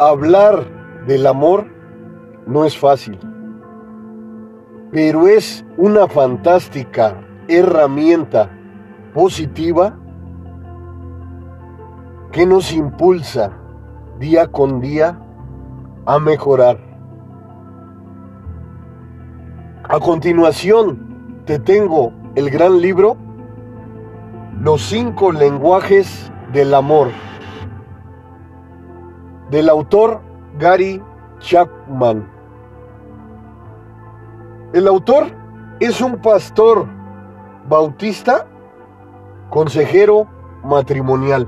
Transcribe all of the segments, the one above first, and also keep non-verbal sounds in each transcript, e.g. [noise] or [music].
Hablar del amor no es fácil, pero es una fantástica herramienta positiva que nos impulsa día con día a mejorar. A continuación, te tengo el gran libro Los cinco lenguajes del amor del autor Gary Chapman. El autor es un pastor bautista, consejero matrimonial.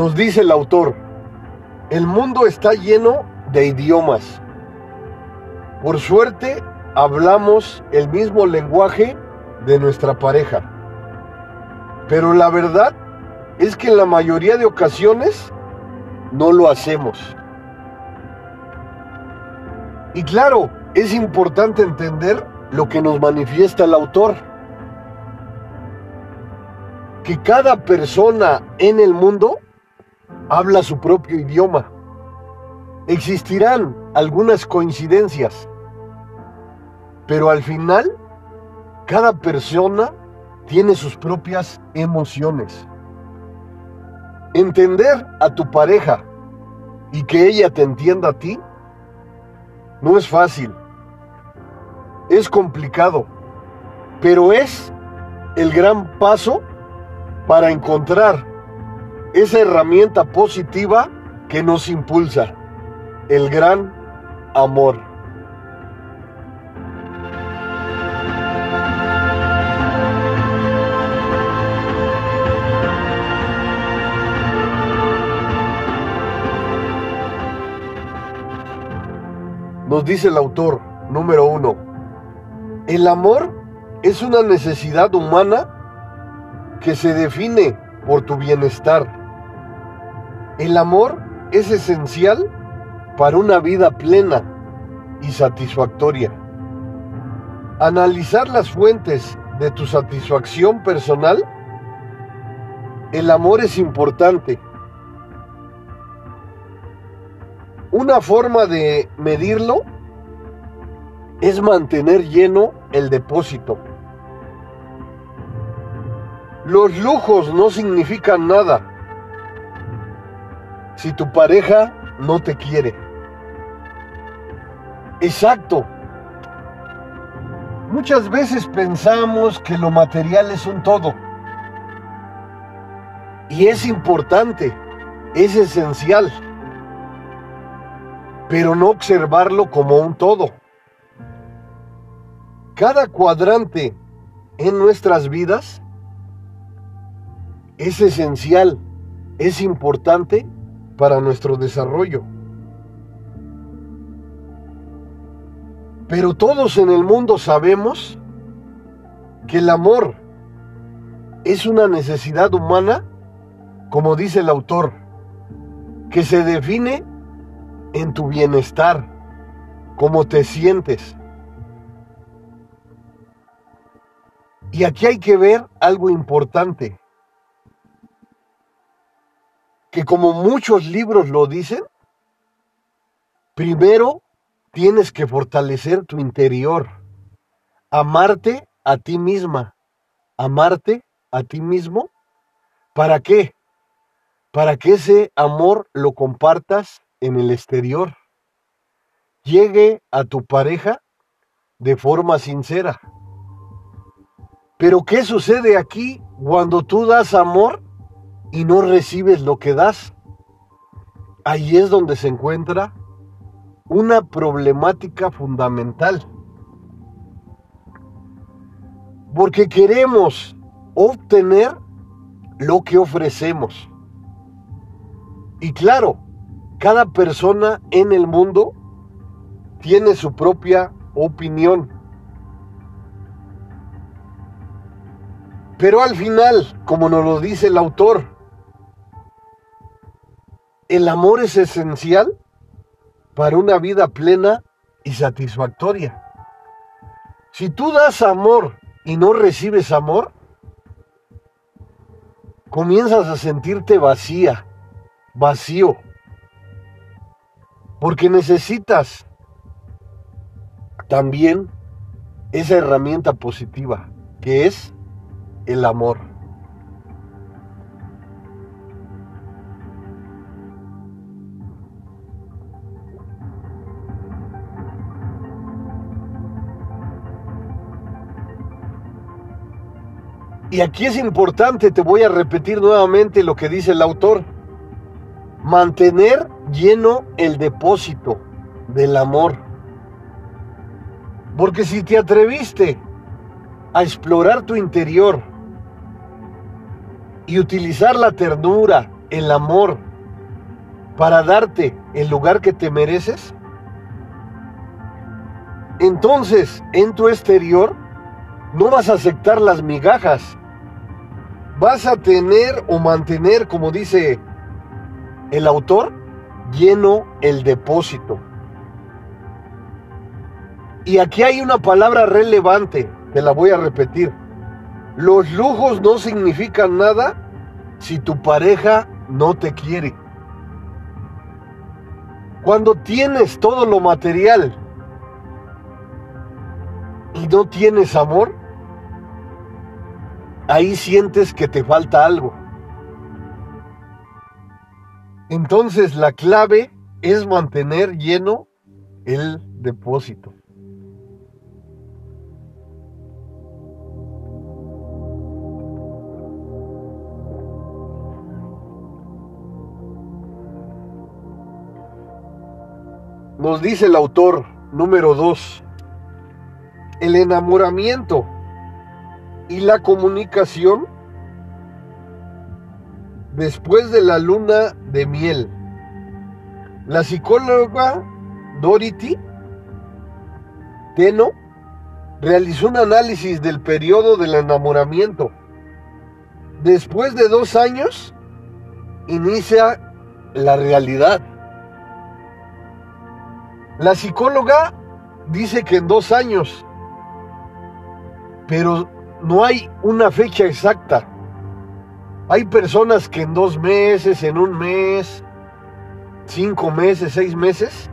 Nos dice el autor, el mundo está lleno de idiomas. Por suerte, hablamos el mismo lenguaje de nuestra pareja. Pero la verdad es que en la mayoría de ocasiones no lo hacemos. Y claro, es importante entender lo que nos manifiesta el autor. Que cada persona en el mundo habla su propio idioma. Existirán algunas coincidencias, pero al final cada persona tiene sus propias emociones. Entender a tu pareja y que ella te entienda a ti no es fácil. Es complicado, pero es el gran paso para encontrar esa herramienta positiva que nos impulsa, el gran amor. Nos dice el autor número uno, el amor es una necesidad humana que se define por tu bienestar el amor es esencial para una vida plena y satisfactoria. Analizar las fuentes de tu satisfacción personal. El amor es importante. Una forma de medirlo es mantener lleno el depósito. Los lujos no significan nada si tu pareja no te quiere. Exacto. Muchas veces pensamos que lo material es un todo. Y es importante, es esencial. Pero no observarlo como un todo. Cada cuadrante en nuestras vidas es esencial, es importante para nuestro desarrollo. Pero todos en el mundo sabemos que el amor es una necesidad humana, como dice el autor, que se define en tu bienestar, cómo te sientes. Y aquí hay que ver algo importante que como muchos libros lo dicen, primero tienes que fortalecer tu interior, amarte a ti misma, amarte a ti mismo. ¿Para qué? Para que ese amor lo compartas en el exterior. Llegue a tu pareja de forma sincera. Pero ¿qué sucede aquí cuando tú das amor y no recibes lo que das, ahí es donde se encuentra una problemática fundamental. Porque queremos obtener lo que ofrecemos. Y claro, cada persona en el mundo tiene su propia opinión. Pero al final, como nos lo dice el autor, el amor es esencial para una vida plena y satisfactoria. Si tú das amor y no recibes amor, comienzas a sentirte vacía, vacío, porque necesitas también esa herramienta positiva que es el amor. Y aquí es importante, te voy a repetir nuevamente lo que dice el autor. Mantener lleno el depósito del amor. Porque si te atreviste a explorar tu interior y utilizar la ternura, el amor, para darte el lugar que te mereces, entonces en tu exterior no vas a aceptar las migajas vas a tener o mantener, como dice el autor, lleno el depósito. Y aquí hay una palabra relevante, te la voy a repetir. Los lujos no significan nada si tu pareja no te quiere. Cuando tienes todo lo material y no tienes amor, ahí sientes que te falta algo. Entonces la clave es mantener lleno el depósito. Nos dice el autor número 2, el enamoramiento y la comunicación después de la luna de miel. La psicóloga Dorothy Teno realizó un análisis del periodo del enamoramiento. Después de dos años, inicia la realidad. La psicóloga dice que en dos años, pero no hay una fecha exacta. Hay personas que en dos meses, en un mes, cinco meses, seis meses,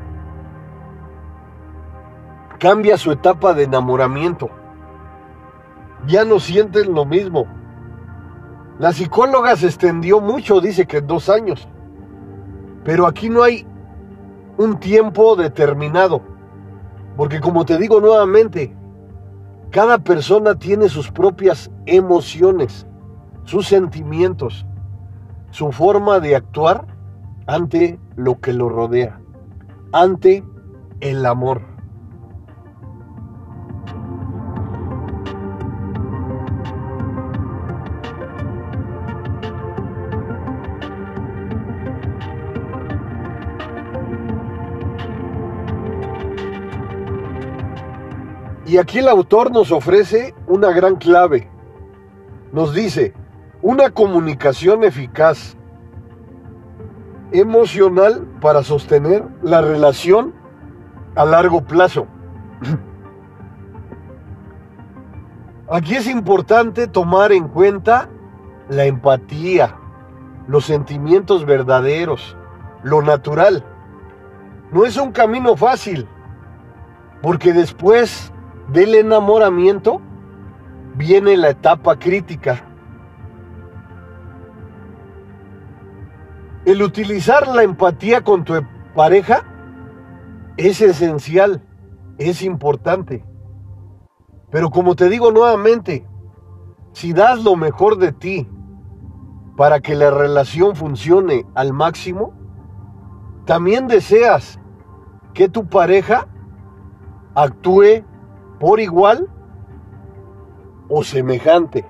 cambia su etapa de enamoramiento. Ya no sienten lo mismo. La psicóloga se extendió mucho, dice que en dos años. Pero aquí no hay un tiempo determinado. Porque como te digo nuevamente, cada persona tiene sus propias emociones, sus sentimientos, su forma de actuar ante lo que lo rodea, ante el amor. Y aquí el autor nos ofrece una gran clave. Nos dice, una comunicación eficaz, emocional para sostener la relación a largo plazo. [clears throat] Aquí es importante tomar en cuenta la empatía, los sentimientos verdaderos, lo natural. No es un camino fácil, porque después del enamoramiento viene la etapa crítica. El utilizar la empatía con tu pareja es esencial, es importante. Pero como te digo nuevamente, si das lo mejor de ti para que la relación funcione al máximo, también deseas que tu pareja actúe por igual o semejante.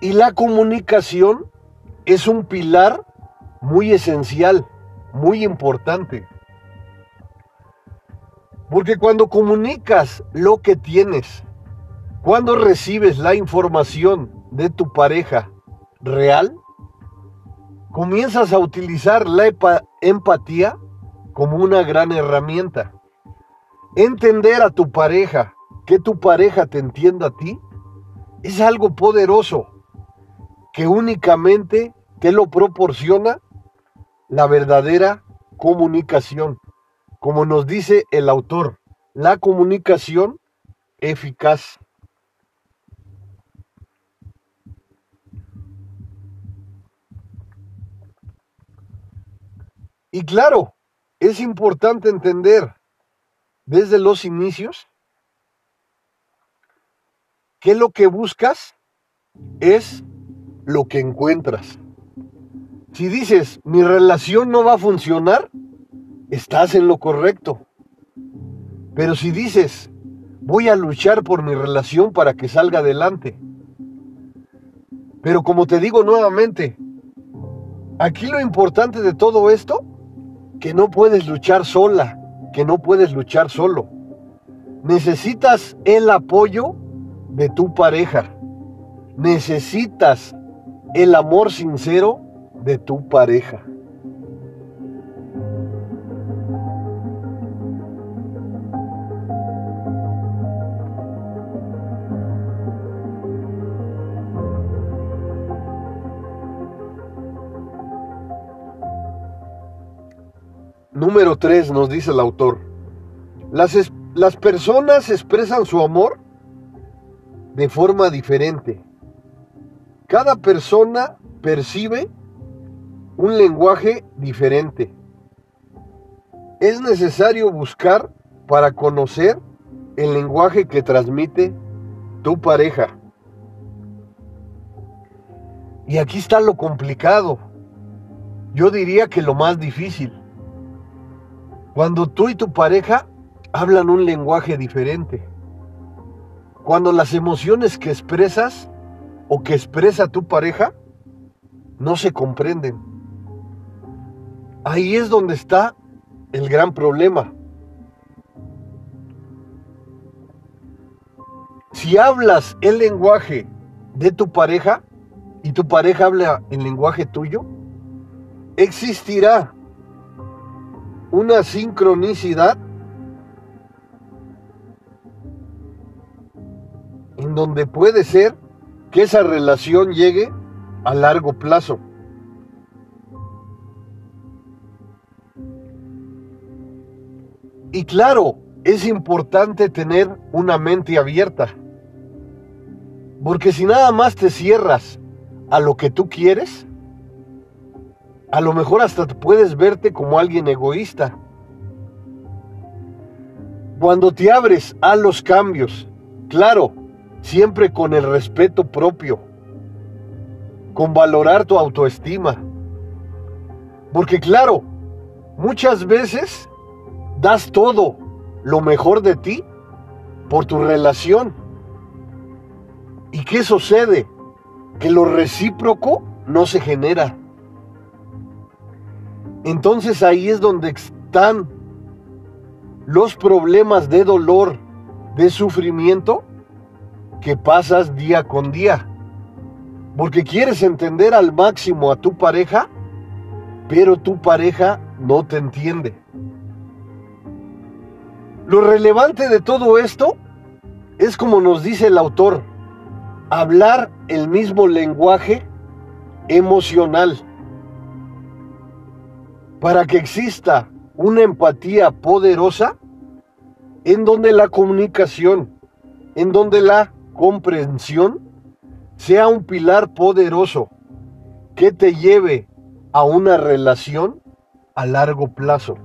Y la comunicación es un pilar muy esencial, muy importante. Porque cuando comunicas lo que tienes, cuando recibes la información de tu pareja real, comienzas a utilizar la empatía como una gran herramienta. Entender a tu pareja, que tu pareja te entienda a ti, es algo poderoso que únicamente te lo proporciona la verdadera comunicación. Como nos dice el autor, la comunicación eficaz. Y claro, es importante entender desde los inicios que lo que buscas es lo que encuentras. Si dices, mi relación no va a funcionar, estás en lo correcto. Pero si dices, voy a luchar por mi relación para que salga adelante. Pero como te digo nuevamente, aquí lo importante de todo esto, que no puedes luchar sola, que no puedes luchar solo. Necesitas el apoyo de tu pareja. Necesitas el amor sincero de tu pareja. Número 3 nos dice el autor. Las, las personas expresan su amor de forma diferente. Cada persona percibe un lenguaje diferente. Es necesario buscar para conocer el lenguaje que transmite tu pareja. Y aquí está lo complicado. Yo diría que lo más difícil. Cuando tú y tu pareja hablan un lenguaje diferente. Cuando las emociones que expresas o que expresa tu pareja no se comprenden. Ahí es donde está el gran problema. Si hablas el lenguaje de tu pareja y tu pareja habla el lenguaje tuyo, existirá una sincronicidad en donde puede ser que esa relación llegue a largo plazo. Y claro, es importante tener una mente abierta. Porque si nada más te cierras a lo que tú quieres, a lo mejor hasta puedes verte como alguien egoísta. Cuando te abres a los cambios, claro, siempre con el respeto propio, con valorar tu autoestima. Porque claro, muchas veces das todo lo mejor de ti por tu relación. ¿Y qué sucede? Que lo recíproco no se genera. Entonces ahí es donde están los problemas de dolor, de sufrimiento que pasas día con día. Porque quieres entender al máximo a tu pareja, pero tu pareja no te entiende. Lo relevante de todo esto es como nos dice el autor, hablar el mismo lenguaje emocional. Para que exista una empatía poderosa en donde la comunicación, en donde la comprensión sea un pilar poderoso que te lleve a una relación a largo plazo.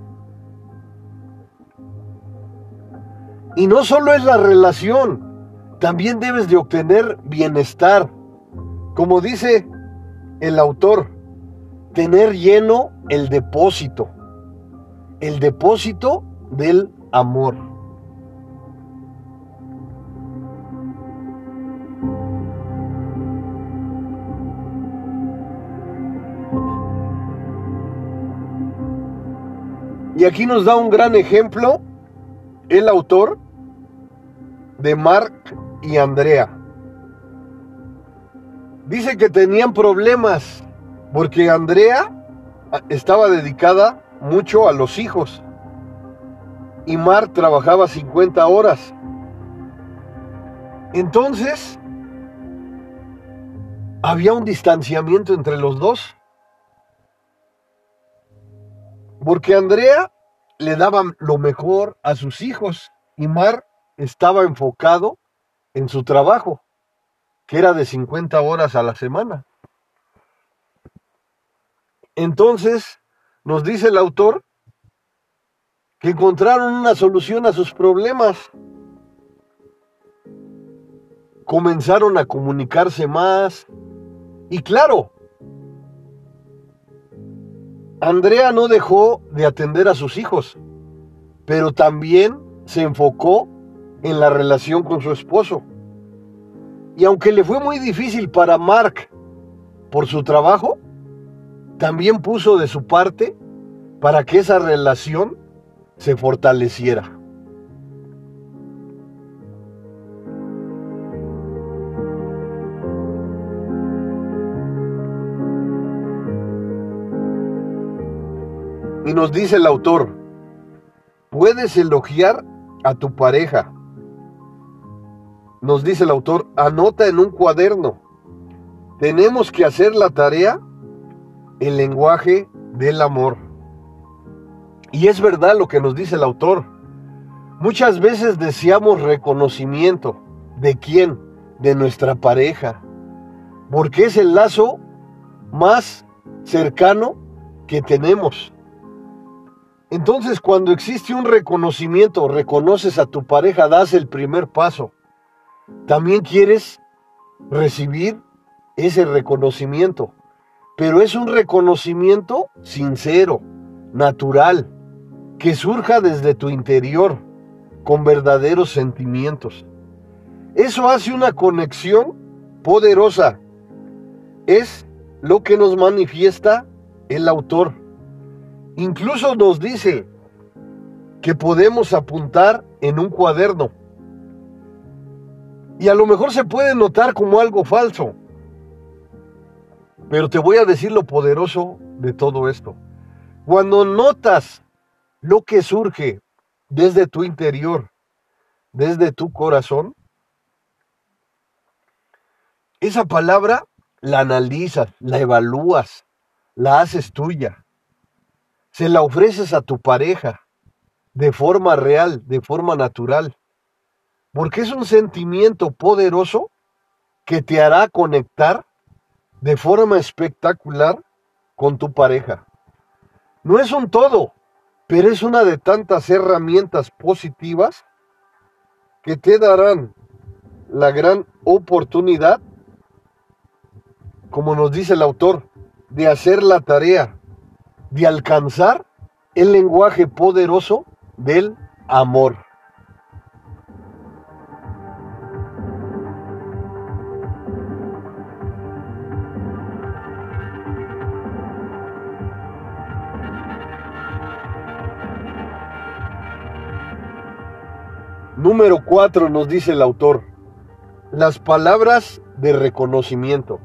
Y no solo es la relación, también debes de obtener bienestar. Como dice el autor, tener lleno el depósito, el depósito del amor. Y aquí nos da un gran ejemplo el autor de Mark y Andrea. Dice que tenían problemas porque Andrea estaba dedicada mucho a los hijos y Mark trabajaba 50 horas. Entonces, había un distanciamiento entre los dos. Porque Andrea le daba lo mejor a sus hijos y Mar estaba enfocado en su trabajo, que era de 50 horas a la semana. Entonces, nos dice el autor que encontraron una solución a sus problemas. Comenzaron a comunicarse más. Y claro, Andrea no dejó de atender a sus hijos, pero también se enfocó en la relación con su esposo. Y aunque le fue muy difícil para Mark por su trabajo, también puso de su parte para que esa relación se fortaleciera. Y nos dice el autor, puedes elogiar a tu pareja. Nos dice el autor, anota en un cuaderno. Tenemos que hacer la tarea, el lenguaje del amor. Y es verdad lo que nos dice el autor. Muchas veces deseamos reconocimiento. ¿De quién? De nuestra pareja. Porque es el lazo más cercano que tenemos. Entonces cuando existe un reconocimiento, reconoces a tu pareja, das el primer paso. También quieres recibir ese reconocimiento. Pero es un reconocimiento sincero, natural que surja desde tu interior con verdaderos sentimientos. Eso hace una conexión poderosa. Es lo que nos manifiesta el autor. Incluso nos dice que podemos apuntar en un cuaderno. Y a lo mejor se puede notar como algo falso. Pero te voy a decir lo poderoso de todo esto. Cuando notas lo que surge desde tu interior, desde tu corazón, esa palabra la analizas, la evalúas, la haces tuya, se la ofreces a tu pareja de forma real, de forma natural, porque es un sentimiento poderoso que te hará conectar de forma espectacular con tu pareja. No es un todo, pero es una de tantas herramientas positivas que te darán la gran oportunidad, como nos dice el autor, de hacer la tarea, de alcanzar el lenguaje poderoso del amor. Número 4 nos dice el autor, las palabras de reconocimiento.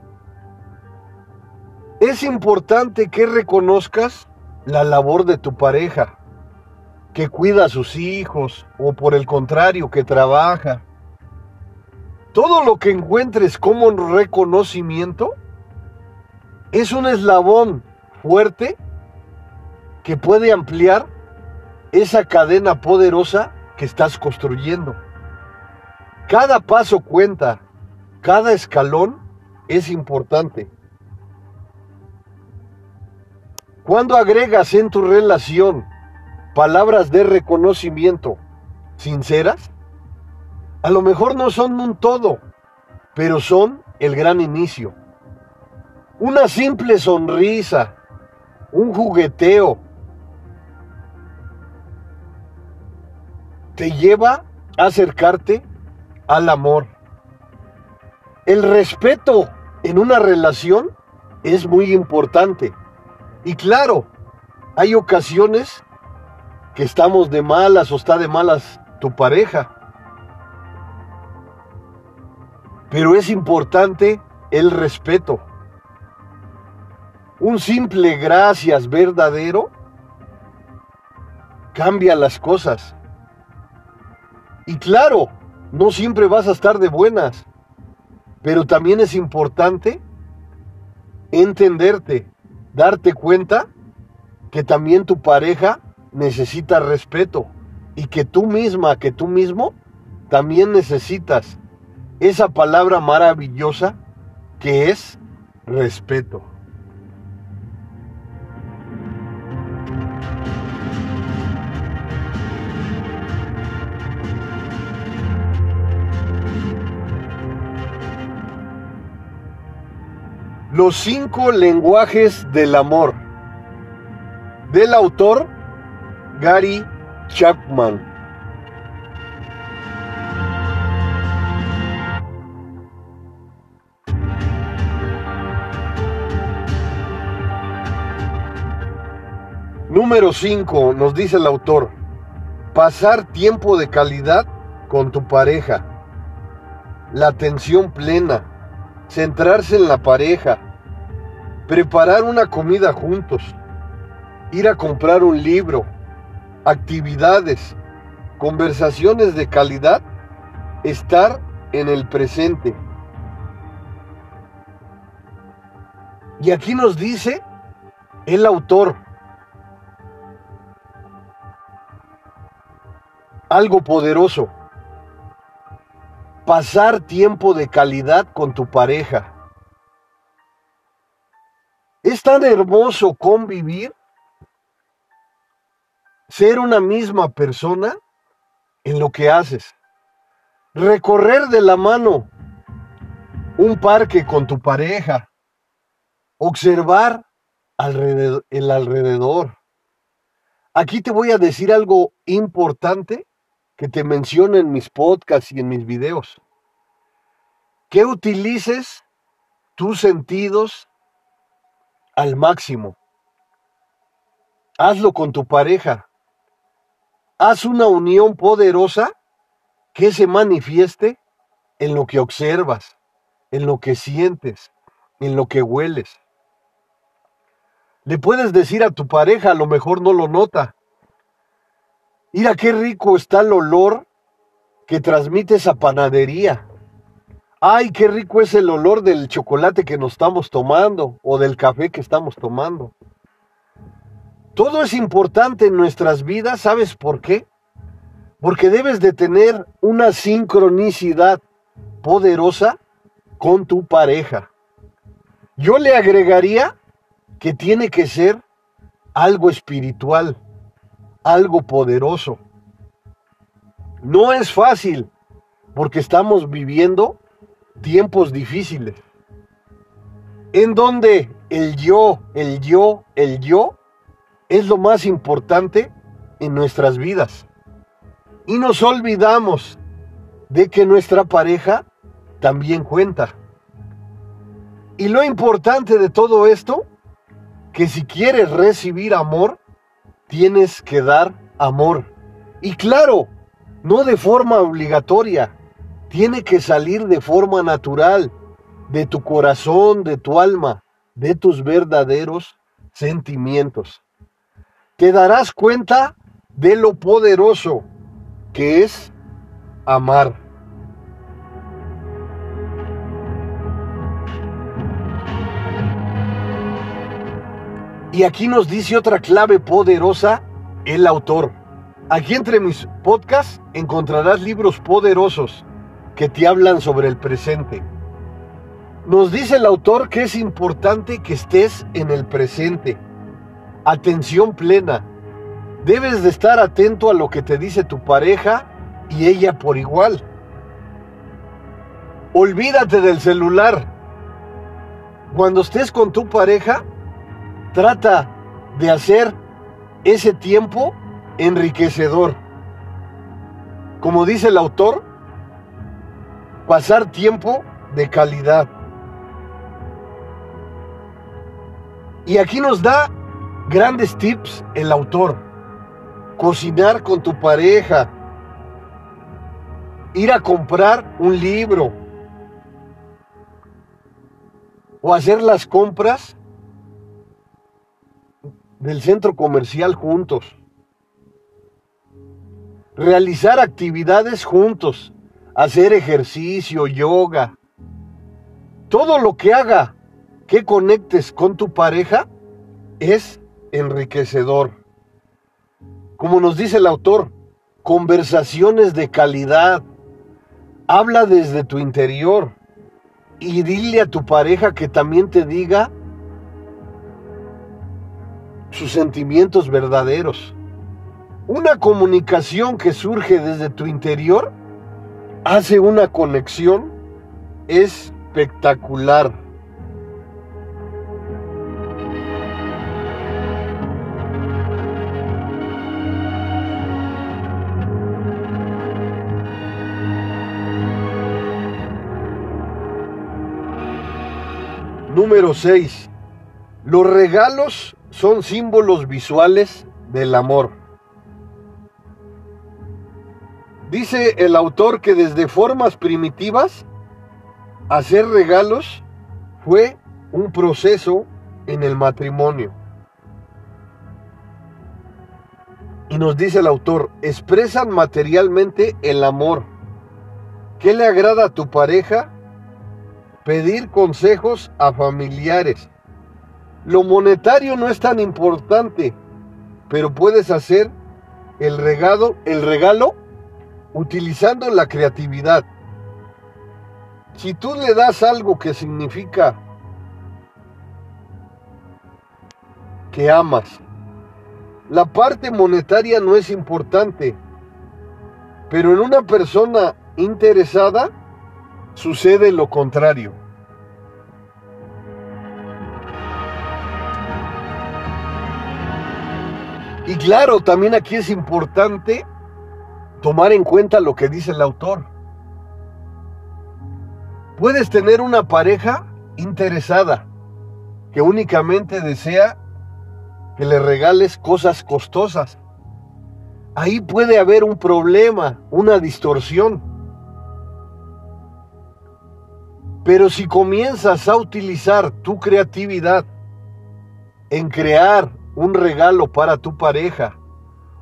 Es importante que reconozcas la labor de tu pareja, que cuida a sus hijos o por el contrario, que trabaja. Todo lo que encuentres como reconocimiento es un eslabón fuerte que puede ampliar esa cadena poderosa que estás construyendo. Cada paso cuenta, cada escalón es importante. Cuando agregas en tu relación palabras de reconocimiento sinceras, a lo mejor no son un todo, pero son el gran inicio. Una simple sonrisa, un jugueteo, te lleva a acercarte al amor. El respeto en una relación es muy importante. Y claro, hay ocasiones que estamos de malas o está de malas tu pareja. Pero es importante el respeto. Un simple gracias verdadero cambia las cosas. Y claro, no siempre vas a estar de buenas, pero también es importante entenderte, darte cuenta que también tu pareja necesita respeto y que tú misma, que tú mismo, también necesitas esa palabra maravillosa que es respeto. Los cinco lenguajes del amor. Del autor Gary Chapman. Número 5, nos dice el autor, pasar tiempo de calidad con tu pareja, la atención plena, centrarse en la pareja, preparar una comida juntos, ir a comprar un libro, actividades, conversaciones de calidad, estar en el presente. Y aquí nos dice el autor algo poderoso pasar tiempo de calidad con tu pareja. Es tan hermoso convivir, ser una misma persona en lo que haces. Recorrer de la mano un parque con tu pareja. Observar alrededor, el alrededor. Aquí te voy a decir algo importante que te menciono en mis podcasts y en mis videos. Que utilices tus sentidos al máximo. Hazlo con tu pareja. Haz una unión poderosa que se manifieste en lo que observas, en lo que sientes, en lo que hueles. Le puedes decir a tu pareja, a lo mejor no lo nota, Mira qué rico está el olor que transmite esa panadería. Ay, qué rico es el olor del chocolate que nos estamos tomando o del café que estamos tomando. Todo es importante en nuestras vidas, ¿sabes por qué? Porque debes de tener una sincronicidad poderosa con tu pareja. Yo le agregaría que tiene que ser algo espiritual algo poderoso. No es fácil porque estamos viviendo tiempos difíciles en donde el yo, el yo, el yo es lo más importante en nuestras vidas. Y nos olvidamos de que nuestra pareja también cuenta. Y lo importante de todo esto, que si quieres recibir amor, tienes que dar amor. Y claro, no de forma obligatoria, tiene que salir de forma natural, de tu corazón, de tu alma, de tus verdaderos sentimientos. Te darás cuenta de lo poderoso que es amar. Y aquí nos dice otra clave poderosa el autor. Aquí entre mis podcasts encontrarás libros poderosos que te hablan sobre el presente. Nos dice el autor que es importante que estés en el presente. Atención plena. Debes de estar atento a lo que te dice tu pareja y ella por igual. Olvídate del celular. Cuando estés con tu pareja, Trata de hacer ese tiempo enriquecedor. Como dice el autor, pasar tiempo de calidad. Y aquí nos da grandes tips el autor. Cocinar con tu pareja, ir a comprar un libro o hacer las compras del centro comercial juntos. Realizar actividades juntos, hacer ejercicio, yoga. Todo lo que haga que conectes con tu pareja es enriquecedor. Como nos dice el autor, conversaciones de calidad. Habla desde tu interior y dile a tu pareja que también te diga sus sentimientos verdaderos. Una comunicación que surge desde tu interior hace una conexión espectacular. Número 6. Los regalos son símbolos visuales del amor. Dice el autor que desde formas primitivas, hacer regalos fue un proceso en el matrimonio. Y nos dice el autor, expresan materialmente el amor. ¿Qué le agrada a tu pareja? pedir consejos a familiares. Lo monetario no es tan importante, pero puedes hacer el regalo, el regalo utilizando la creatividad. Si tú le das algo que significa que amas, la parte monetaria no es importante, pero en una persona interesada, sucede lo contrario. Y claro, también aquí es importante tomar en cuenta lo que dice el autor. Puedes tener una pareja interesada que únicamente desea que le regales cosas costosas. Ahí puede haber un problema, una distorsión. Pero si comienzas a utilizar tu creatividad en crear un regalo para tu pareja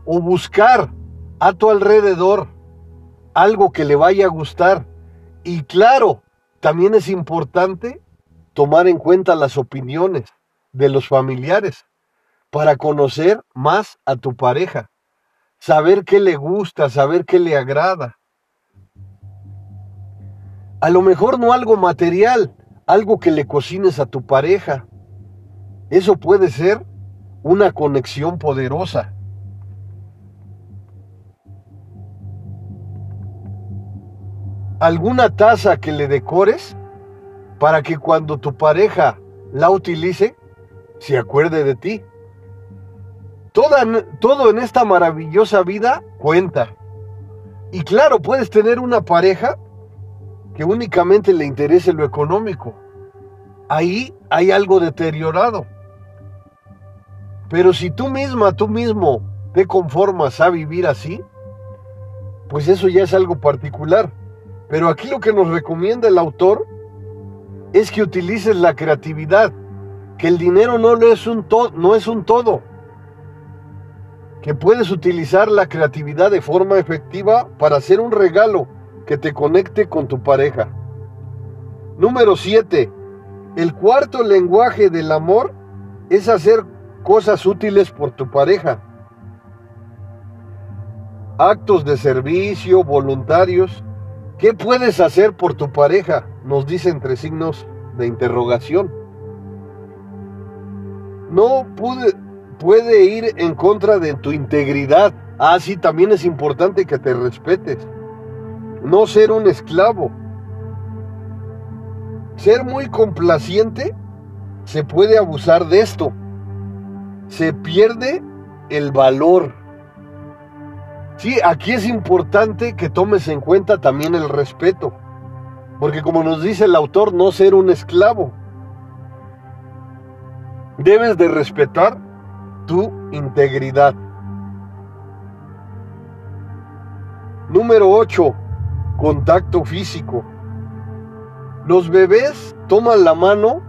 o buscar a tu alrededor algo que le vaya a gustar, y claro, también es importante tomar en cuenta las opiniones de los familiares para conocer más a tu pareja, saber qué le gusta, saber qué le agrada a lo mejor no algo material, algo que le cocines a tu pareja. Eso puede ser una conexión poderosa. Alguna taza que le decores para que cuando tu pareja la utilice, se acuerde de ti. Todo en esta maravillosa vida cuenta. Y claro, puedes tener una pareja que únicamente le interese lo económico. Ahí hay algo deteriorado. Pero si tú misma, tú mismo te conformas a vivir así, pues eso ya es algo particular. Pero aquí lo que nos recomienda el autor es que utilices la creatividad, que el dinero no es un, no es un todo, que puedes utilizar la creatividad de forma efectiva para hacer un regalo que te conecte con tu pareja. Número 7. El cuarto lenguaje del amor es hacer cosas útiles por tu pareja. Actos de servicio, voluntarios. ¿Qué puedes hacer por tu pareja? Nos dice entre signos de interrogación. No pude, puede ir en contra de tu integridad. Ah, sí, también es importante que te respetes no ser un esclavo. Ser muy complaciente, se puede abusar de esto. Se pierde el valor. Sí, aquí es importante que tomes en cuenta también el respeto. Porque como nos dice el autor, no ser un esclavo. Debes de respetar tu integridad. Número 8 contacto físico. Los bebés toman la mano.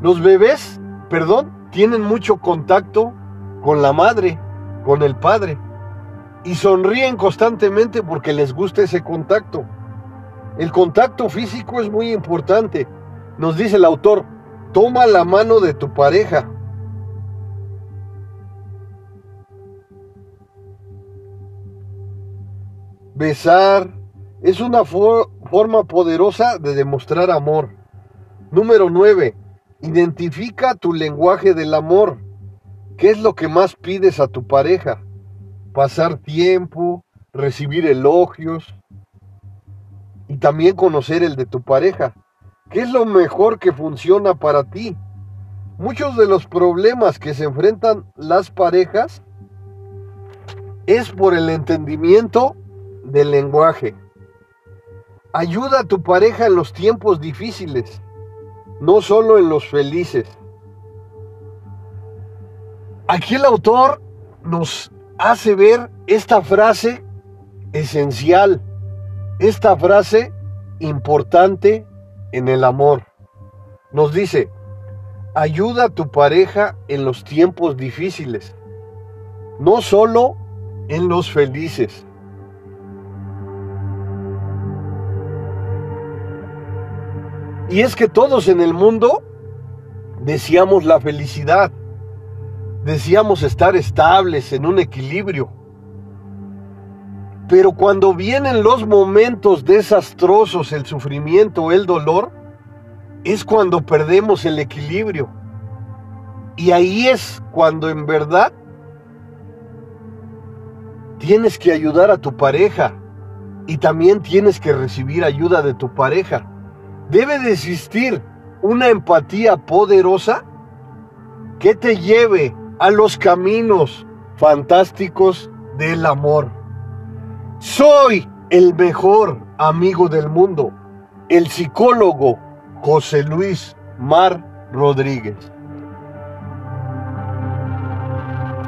Los bebés, perdón, tienen mucho contacto con la madre, con el padre. Y sonríen constantemente porque les gusta ese contacto. El contacto físico es muy importante. Nos dice el autor, toma la mano de tu pareja. Besar es una forma poderosa de demostrar amor. Número 9. Identifica tu lenguaje del amor. ¿Qué es lo que más pides a tu pareja? Pasar tiempo, recibir elogios y también conocer el de tu pareja. ¿Qué es lo mejor que funciona para ti? Muchos de los problemas que se enfrentan las parejas es por el entendimiento del lenguaje. Ayuda a tu pareja en los tiempos difíciles, no solo en los felices. Aquí el autor nos hace ver esta frase esencial, esta frase importante en el amor. Nos dice, ayuda a tu pareja en los tiempos difíciles, no solo en los felices. Y es que todos en el mundo deseamos la felicidad, deseamos estar estables en un equilibrio. Pero cuando vienen los momentos desastrosos, el sufrimiento, el dolor, es cuando perdemos el equilibrio. Y ahí es cuando en verdad tienes que ayudar a tu pareja y también tienes que recibir ayuda de tu pareja. Debe de existir una empatía poderosa que te lleve a los caminos fantásticos del amor. Soy el mejor amigo del mundo, el psicólogo José Luis Mar Rodríguez.